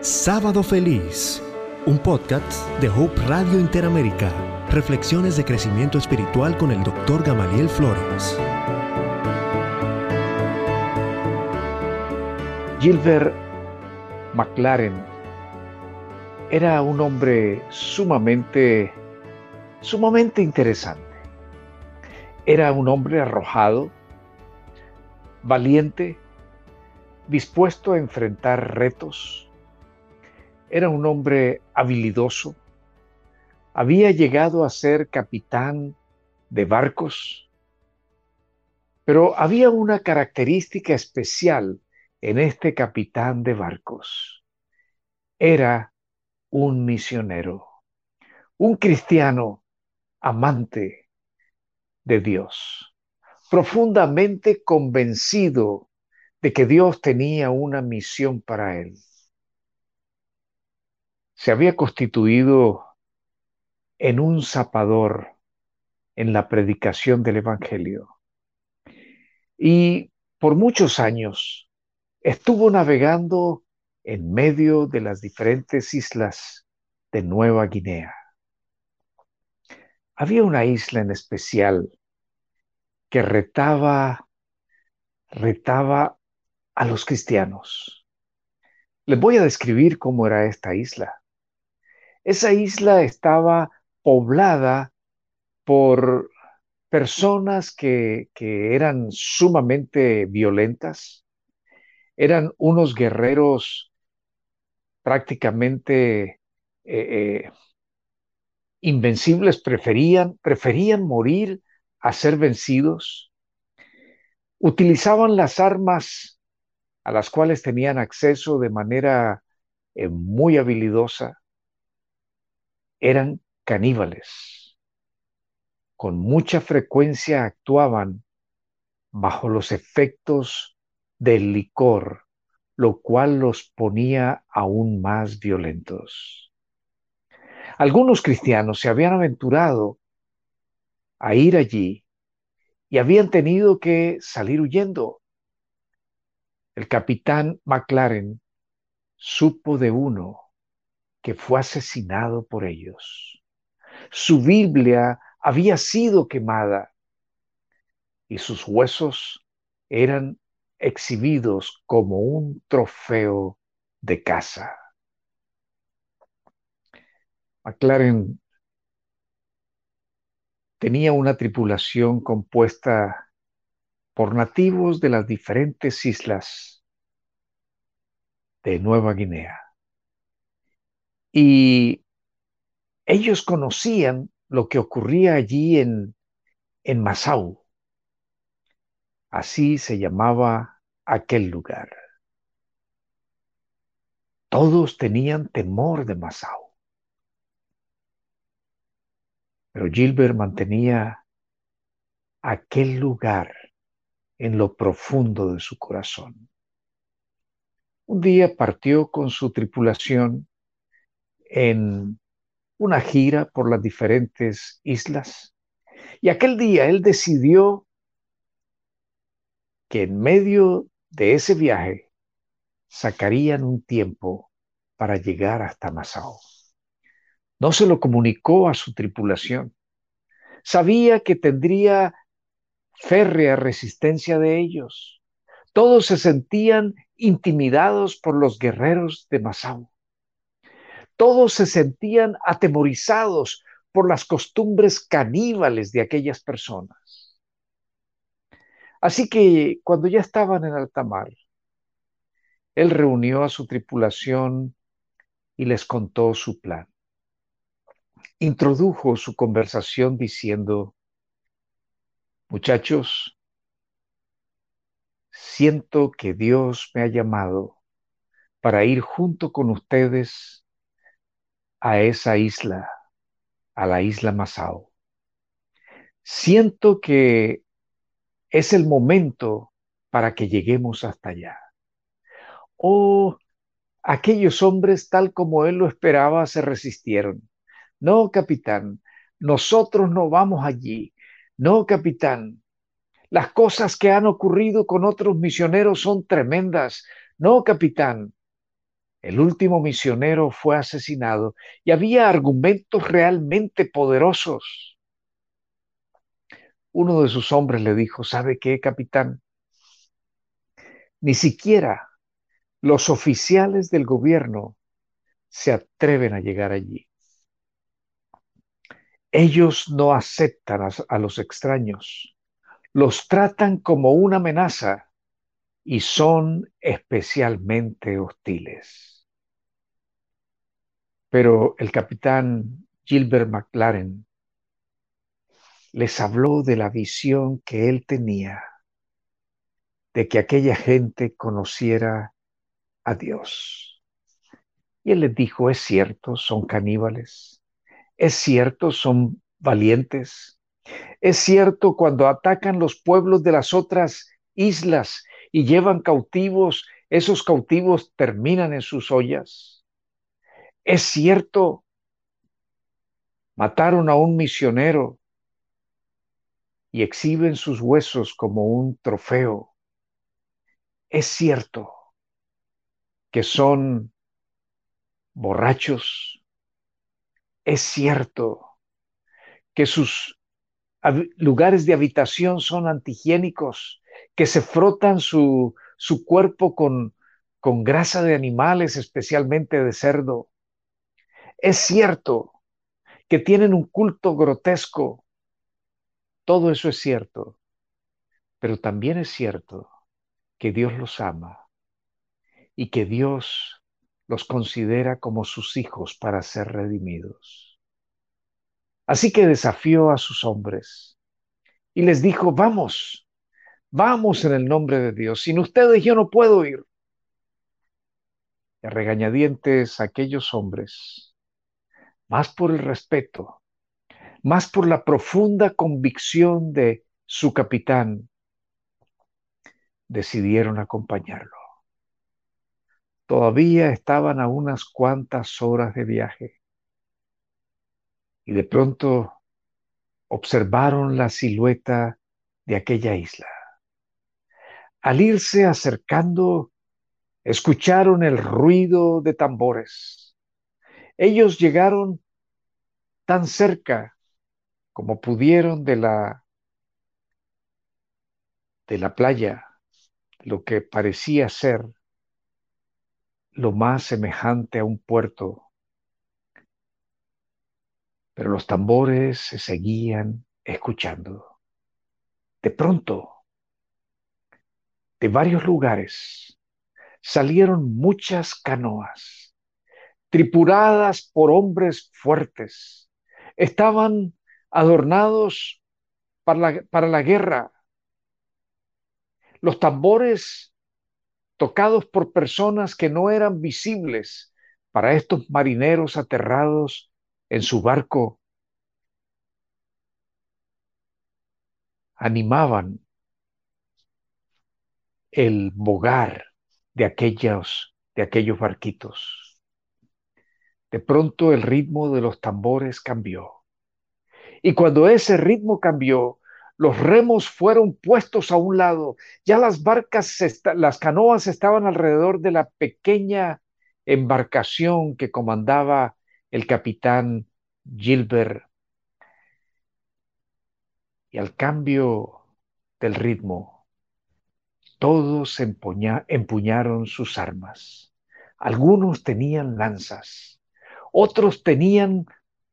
Sábado Feliz, un podcast de Hope Radio Interamérica. Reflexiones de crecimiento espiritual con el Dr. Gamaliel Flores. Gilbert McLaren era un hombre sumamente, sumamente interesante. Era un hombre arrojado, valiente, dispuesto a enfrentar retos, era un hombre habilidoso. Había llegado a ser capitán de barcos. Pero había una característica especial en este capitán de barcos. Era un misionero, un cristiano amante de Dios, profundamente convencido de que Dios tenía una misión para él se había constituido en un zapador en la predicación del Evangelio. Y por muchos años estuvo navegando en medio de las diferentes islas de Nueva Guinea. Había una isla en especial que retaba, retaba a los cristianos. Les voy a describir cómo era esta isla. Esa isla estaba poblada por personas que, eran sumamente violentas, eran unos guerreros prácticamente eh, eh, invencibles, preferían, preferían morir a ser vencidos, utilizaban las armas a las cuales tenían acceso de manera eh, muy habilidosa, eran caníbales. Con mucha frecuencia actuaban bajo los efectos del licor, lo cual los ponía aún más violentos. Algunos cristianos se habían aventurado a ir allí y habían tenido que salir huyendo. El capitán McLaren supo de uno que fue asesinado por ellos. Su Biblia había sido quemada y sus huesos eran exhibidos como un trofeo de caza. McLaren tenía una tripulación compuesta por nativos de las diferentes islas de Nueva Guinea. Y ellos conocían lo que ocurría allí en, en Masau. Así se llamaba aquel lugar. Todos tenían temor de Masau. Pero Gilbert mantenía aquel lugar en lo profundo de su corazón. Un día partió con su tripulación en una gira por las diferentes islas. Y aquel día él decidió que en medio de ese viaje sacarían un tiempo para llegar hasta Masao. No se lo comunicó a su tripulación. Sabía que tendría férrea resistencia de ellos. Todos se sentían intimidados por los guerreros de Masao. Todos se sentían atemorizados por las costumbres caníbales de aquellas personas. Así que cuando ya estaban en alta mar, él reunió a su tripulación y les contó su plan. Introdujo su conversación diciendo, muchachos, siento que Dios me ha llamado para ir junto con ustedes a esa isla, a la isla Masao. Siento que es el momento para que lleguemos hasta allá. Oh, aquellos hombres, tal como él lo esperaba, se resistieron. No, capitán, nosotros no vamos allí. No, capitán, las cosas que han ocurrido con otros misioneros son tremendas. No, capitán. El último misionero fue asesinado y había argumentos realmente poderosos. Uno de sus hombres le dijo, ¿sabe qué, capitán? Ni siquiera los oficiales del gobierno se atreven a llegar allí. Ellos no aceptan a, los extraños, los tratan como una amenaza y son especialmente hostiles. Pero el capitán Gilbert McLaren les habló de la visión que él tenía de que aquella gente conociera a Dios. Y él les dijo, es cierto, son caníbales, es cierto, son valientes, es cierto cuando atacan los pueblos de las otras islas y llevan cautivos, esos cautivos terminan en sus ollas. Es cierto, mataron a un misionero y exhiben sus huesos como un trofeo. Es cierto que son borrachos. Es cierto que sus lugares de habitación son antihigiénicos, que se frotan su, su cuerpo con, con grasa de animales, especialmente de cerdo. Es cierto que tienen un culto grotesco. Todo eso es cierto. Pero también es cierto que Dios los ama y que Dios los considera como sus hijos para ser redimidos. Así que desafió a sus hombres y les dijo, vamos, vamos en el nombre de Dios, sin ustedes yo no puedo ir. Y a regañadientes aquellos hombres, más por el respeto, más por la profunda convicción de su capitán, decidieron acompañarlo. Todavía estaban a unas cuantas horas de viaje y de pronto observaron la silueta de aquella isla. Al irse acercando, escucharon el ruido de tambores. Ellos llegaron tan cerca como pudieron de la de la playa, lo que parecía ser lo más semejante a un puerto. Pero los tambores se seguían escuchando. De pronto, de varios lugares, salieron muchas canoas, tripuladas por hombres fuertes. Estaban adornados para la, para la guerra. Los tambores tocados por personas que no eran visibles para estos marineros aterrados en su barco, animaban el bogar de aquellos, de aquellos barquitos. De pronto el ritmo de los tambores cambió. Y cuando ese ritmo cambió, los remos fueron puestos a un lado, ya las barcas, las canoas estaban alrededor de la pequeña embarcación que comandaba el capitán Gilbert. Y al cambio del ritmo, todos empuñaron sus armas. Algunos tenían lanzas, otros tenían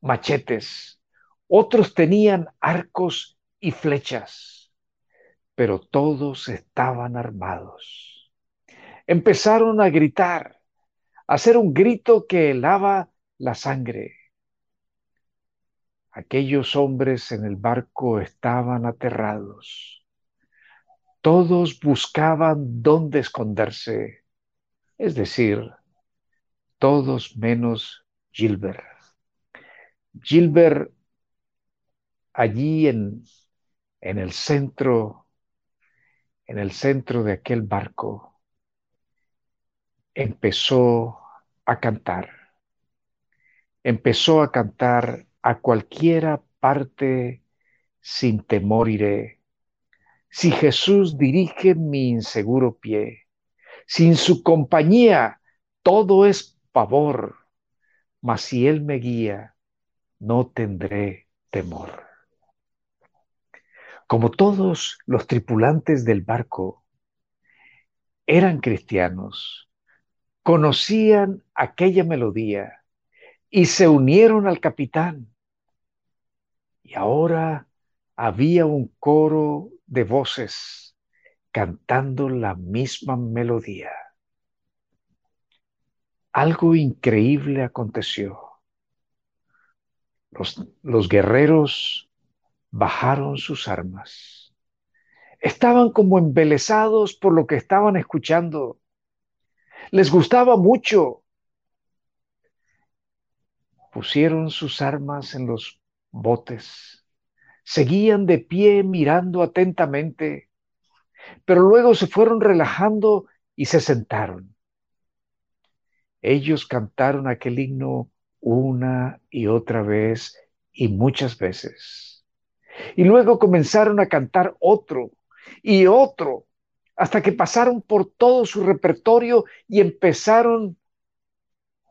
machetes, otros tenían arcos y flechas, pero todos estaban armados. Empezaron a gritar, a hacer un grito que helaba la sangre. Aquellos hombres en el barco estaban aterrados. Todos buscaban dónde esconderse, es decir, todos menos Gilbert. Gilbert allí en en el centro, en el centro de aquel barco, empezó a cantar. Empezó a cantar a cualquiera parte sin temor iré. Si Jesús dirige mi inseguro pie, sin su compañía todo es pavor, mas si Él me guía, no tendré temor. Como todos los tripulantes del barco eran cristianos, conocían aquella melodía y se unieron al capitán. Y ahora había un coro de voces cantando la misma melodía. Algo increíble aconteció. Los, los, guerreros bajaron sus armas. Estaban como embelesados por lo que estaban escuchando. Les gustaba mucho. Pusieron sus armas en los botes. Seguían de pie mirando atentamente, pero luego se fueron relajando y se sentaron. Ellos cantaron aquel himno una y otra vez y muchas veces. Y luego comenzaron a cantar otro y otro, hasta que pasaron por todo su repertorio y empezaron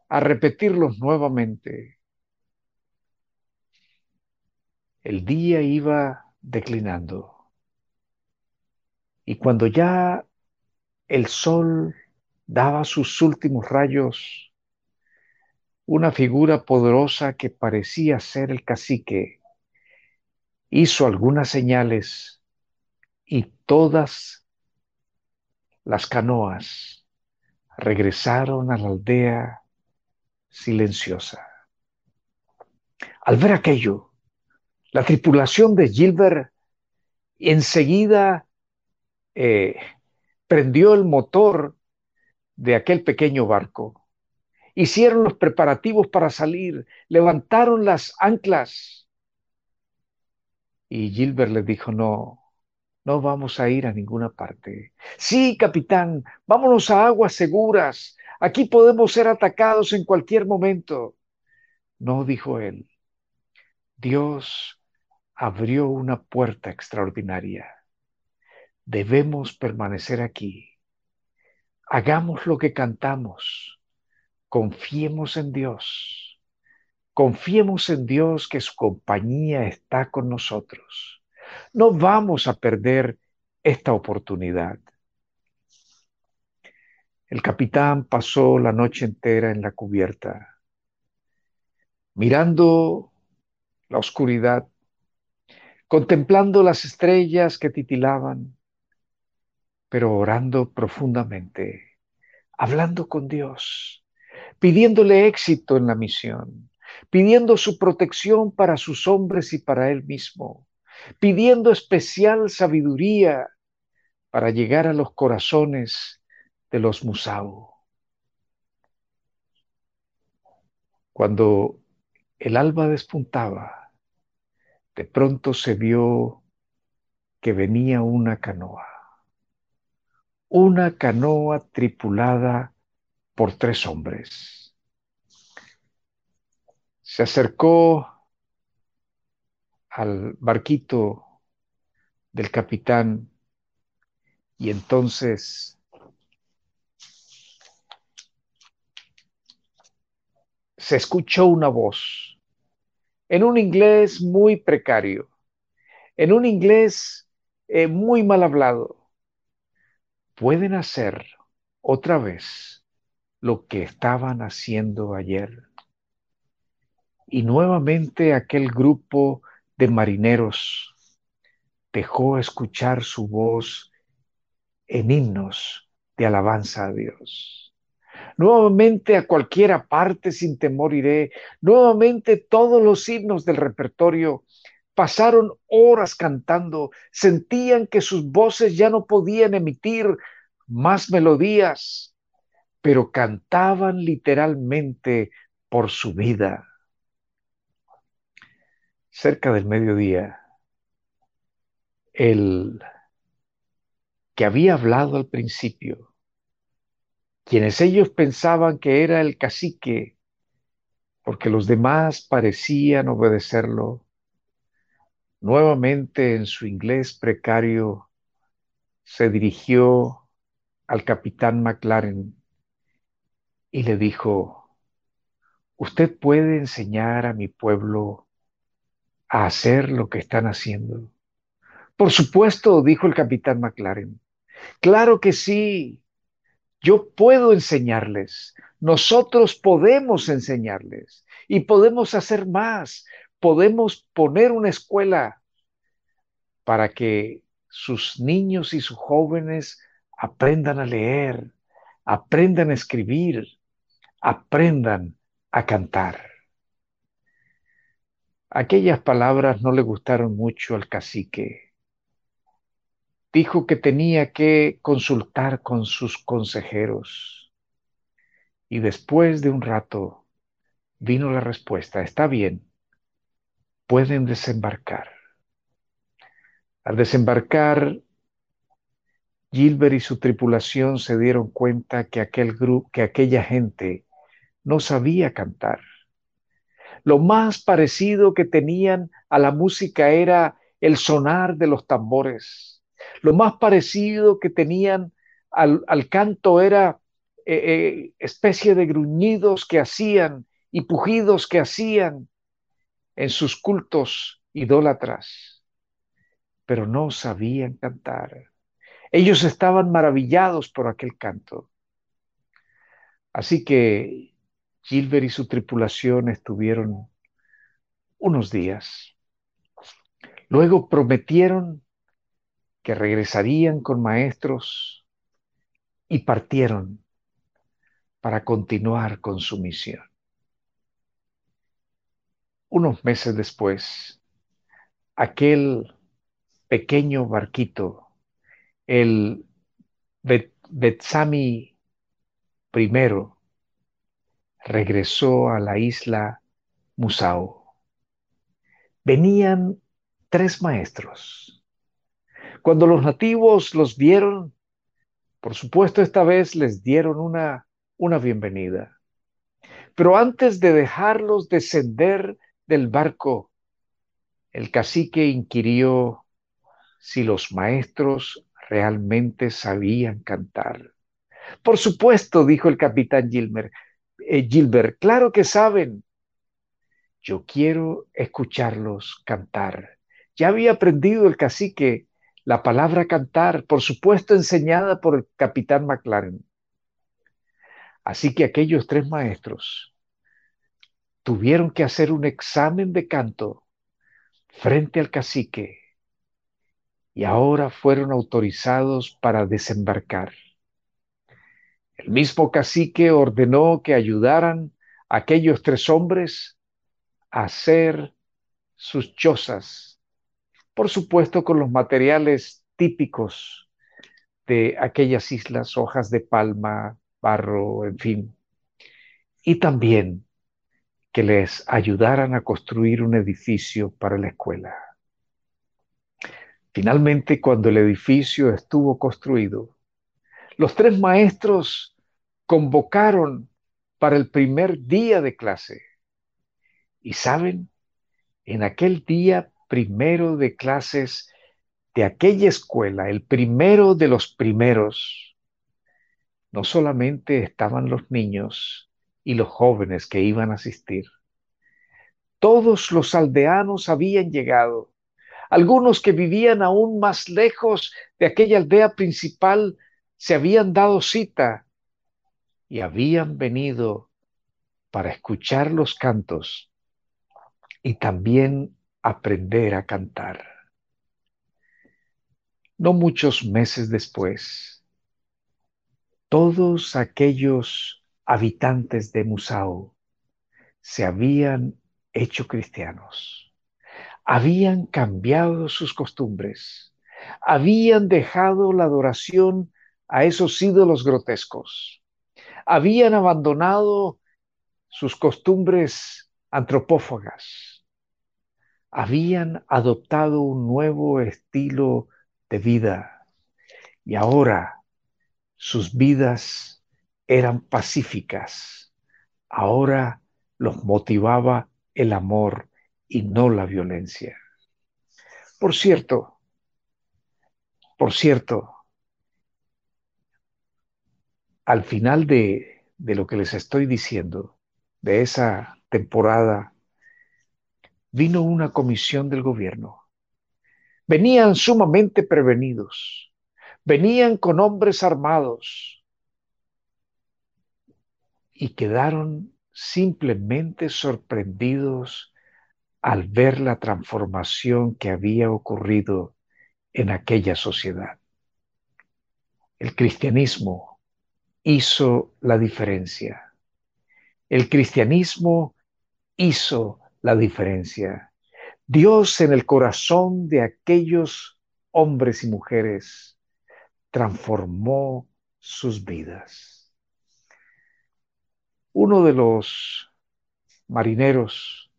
a repetirlos nuevamente. El día iba declinando. Y cuando ya el sol daba sus últimos rayos, una figura poderosa que parecía ser el cacique hizo algunas señales y todas las canoas regresaron a la aldea silenciosa. Al ver aquello, la tripulación de Gilbert enseguida eh, prendió el motor de aquel pequeño barco. Hicieron los preparativos para salir, levantaron las anclas. Y Gilbert les dijo, no, no vamos a ir a ninguna parte. Sí, capitán, vámonos a aguas seguras. Aquí podemos ser atacados en cualquier momento. No, dijo él. Dios abrió una puerta extraordinaria. Debemos permanecer aquí Hagamos lo que cantamos. Confiemos en Dios. Confiemos en Dios que su compañía está con nosotros. No vamos a perder esta oportunidad. El capitán pasó la noche entera en la cubierta, mirando la oscuridad, contemplando las estrellas que titilaban, pero orando profundamente, hablando con Dios, pidiéndole éxito en la misión, pidiendo su protección para sus hombres y para él mismo, pidiendo especial sabiduría para llegar a los corazones de los Musau. Cuando el alba despuntaba, de pronto se vio que venía una canoa una canoa tripulada por tres hombres. Se acercó al barquito del capitán y entonces se escuchó una voz en un inglés muy precario, en un inglés eh, muy mal hablado pueden hacer otra vez lo que estaban haciendo ayer. Y nuevamente aquel grupo de marineros dejó escuchar su voz en himnos de alabanza a Dios. Nuevamente a cualquiera parte sin temor iré. Nuevamente todos los himnos del repertorio Pasaron horas cantando, sentían que sus voces ya no podían emitir más melodías, pero cantaban literalmente por su vida. Cerca del mediodía, el que había hablado al principio, quienes ellos pensaban que era el cacique, porque los demás parecían obedecerlo, Nuevamente en su inglés precario se dirigió al capitán McLaren y le dijo, usted puede enseñar a mi pueblo a hacer lo que están haciendo. Por supuesto, dijo el capitán McLaren. Claro que sí. Yo puedo enseñarles. Nosotros podemos enseñarles y podemos hacer más. Podemos poner una escuela para que sus niños y sus jóvenes aprendan a leer, aprendan a escribir, aprendan a cantar. Aquellas palabras no le gustaron mucho al cacique. Dijo que tenía que consultar con sus consejeros. Y después de un rato vino la respuesta, está bien, pueden desembarcar. Al desembarcar, Gilbert y su tripulación se dieron cuenta que aquel grupo, que aquella gente no sabía cantar. Lo más parecido que tenían a la música era el sonar de los tambores. Lo más parecido que tenían al, canto era eh, eh, especie de gruñidos que hacían y pujidos que hacían en sus cultos idólatras pero no sabían cantar. Ellos estaban maravillados por aquel canto. Así que Gilbert y su tripulación estuvieron unos días. Luego prometieron que regresarían con maestros y partieron para continuar con su misión. Unos meses después, aquel pequeño barquito, el Betsami I, regresó a la isla Musao. Venían tres maestros. Cuando los nativos los vieron, por supuesto esta vez les dieron una, una bienvenida. Pero antes de dejarlos descender del barco, el cacique inquirió si los maestros realmente sabían cantar. Por supuesto, dijo el capitán Gilbert, eh, Gilbert, claro que saben. Yo quiero escucharlos cantar. Ya había aprendido el cacique la palabra cantar, por supuesto enseñada por el capitán McLaren. Así que aquellos tres maestros tuvieron que hacer un examen de canto frente al cacique y ahora fueron autorizados para desembarcar. El mismo cacique ordenó que ayudaran a aquellos tres hombres a hacer sus chozas, por supuesto con los materiales típicos de aquellas islas, hojas de palma, barro, en fin, y también que les ayudaran a construir un edificio para la escuela. Finalmente, cuando el edificio estuvo construido, los tres maestros convocaron para el primer día de clase. Y saben, en aquel día primero de clases de aquella escuela, el primero de los primeros, no solamente estaban los niños y los jóvenes que iban a asistir, todos los aldeanos habían llegado algunos que vivían aún más lejos de aquella aldea principal se habían dado cita y habían venido para escuchar los cantos y también aprender a cantar. No muchos meses después, todos aquellos habitantes de Musao se habían hecho cristianos. Habían cambiado sus costumbres, habían dejado la adoración a esos ídolos grotescos, habían abandonado sus costumbres antropófagas, habían adoptado un nuevo estilo de vida y ahora sus vidas eran pacíficas, ahora los motivaba el amor y no la violencia. Por cierto, por cierto, al final de, de lo que les estoy diciendo, de esa temporada, vino una comisión del gobierno. Venían sumamente prevenidos, venían con hombres armados y quedaron simplemente sorprendidos al ver la transformación que había ocurrido en aquella sociedad. El cristianismo hizo la diferencia. El cristianismo hizo la diferencia. Dios en el corazón de aquellos hombres y mujeres transformó sus vidas. Uno de los marineros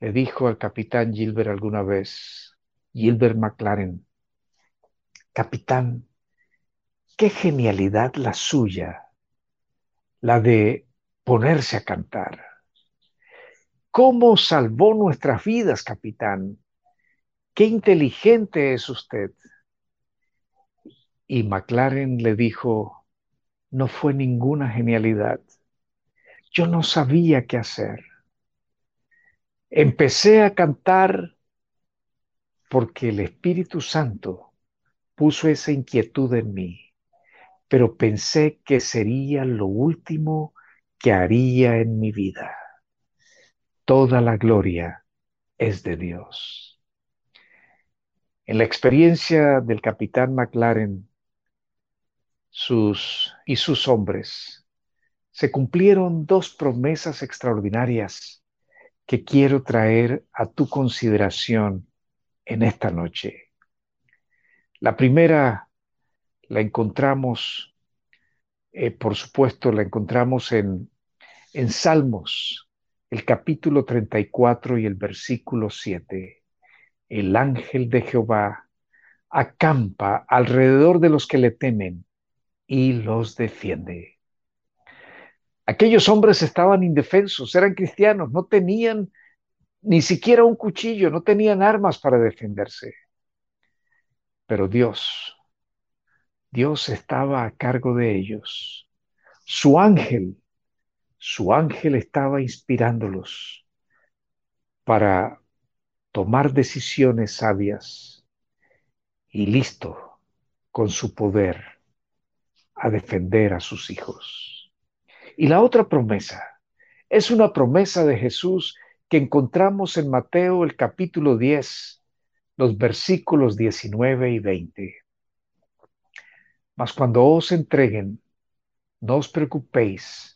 le dijo al capitán Gilbert alguna vez, Gilbert McLaren, capitán, qué genialidad la suya, la de ponerse a cantar. ¿Cómo salvó nuestras vidas, capitán? Qué inteligente es usted. Y McLaren le dijo, no fue ninguna genialidad. Yo no sabía qué hacer. Empecé a cantar porque el Espíritu Santo puso esa inquietud en mí, pero pensé que sería lo último que haría en mi vida. Toda la gloria es de Dios. En la experiencia del capitán McLaren sus, y sus hombres, se cumplieron dos promesas extraordinarias que quiero traer a tu consideración en esta noche. La primera la encontramos, eh, por supuesto, la encontramos en, en Salmos, el capítulo 34 y el versículo 7. El ángel de Jehová acampa alrededor de los que le temen y los defiende. Aquellos hombres estaban indefensos, eran cristianos, no tenían ni siquiera un cuchillo, no tenían armas para defenderse. Pero Dios, Dios estaba a cargo de ellos. Su ángel, su ángel estaba inspirándolos para tomar decisiones sabias y listo con su poder a defender a sus hijos. Y la otra promesa es una promesa de Jesús que encontramos en Mateo el capítulo 10, los versículos 19 y 20. Mas cuando os entreguen, no os preocupéis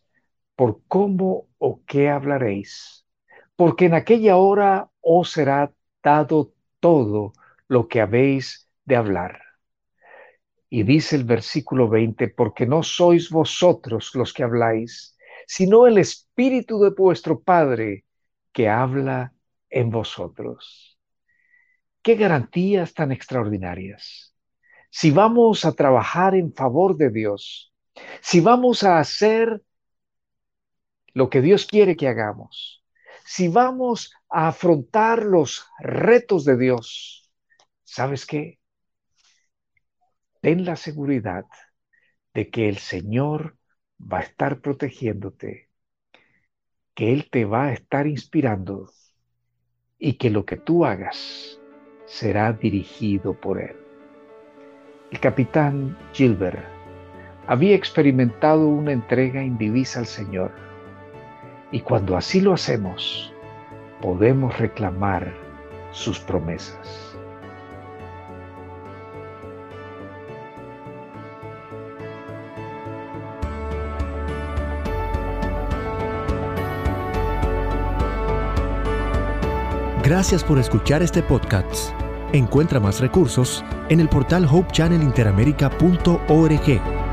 por cómo o qué hablaréis, porque en aquella hora os será dado todo lo que habéis de hablar y dice el versículo 20, porque no sois vosotros los que habláis, sino el Espíritu de vuestro Padre que habla en vosotros. Qué garantías tan extraordinarias. Si vamos a trabajar en favor de Dios, si vamos a hacer lo que Dios quiere que hagamos, si vamos a afrontar los retos de Dios, ¿sabes qué? ten la seguridad de que el Señor va a estar protegiéndote, que Él te va a estar inspirando y que lo que tú hagas será dirigido por Él. El capitán Gilbert había experimentado una entrega indivisa al Señor y cuando así lo hacemos, podemos reclamar sus promesas. Gracias por escuchar este podcast. Encuentra más recursos en el portal hopechannelinteramerica.org.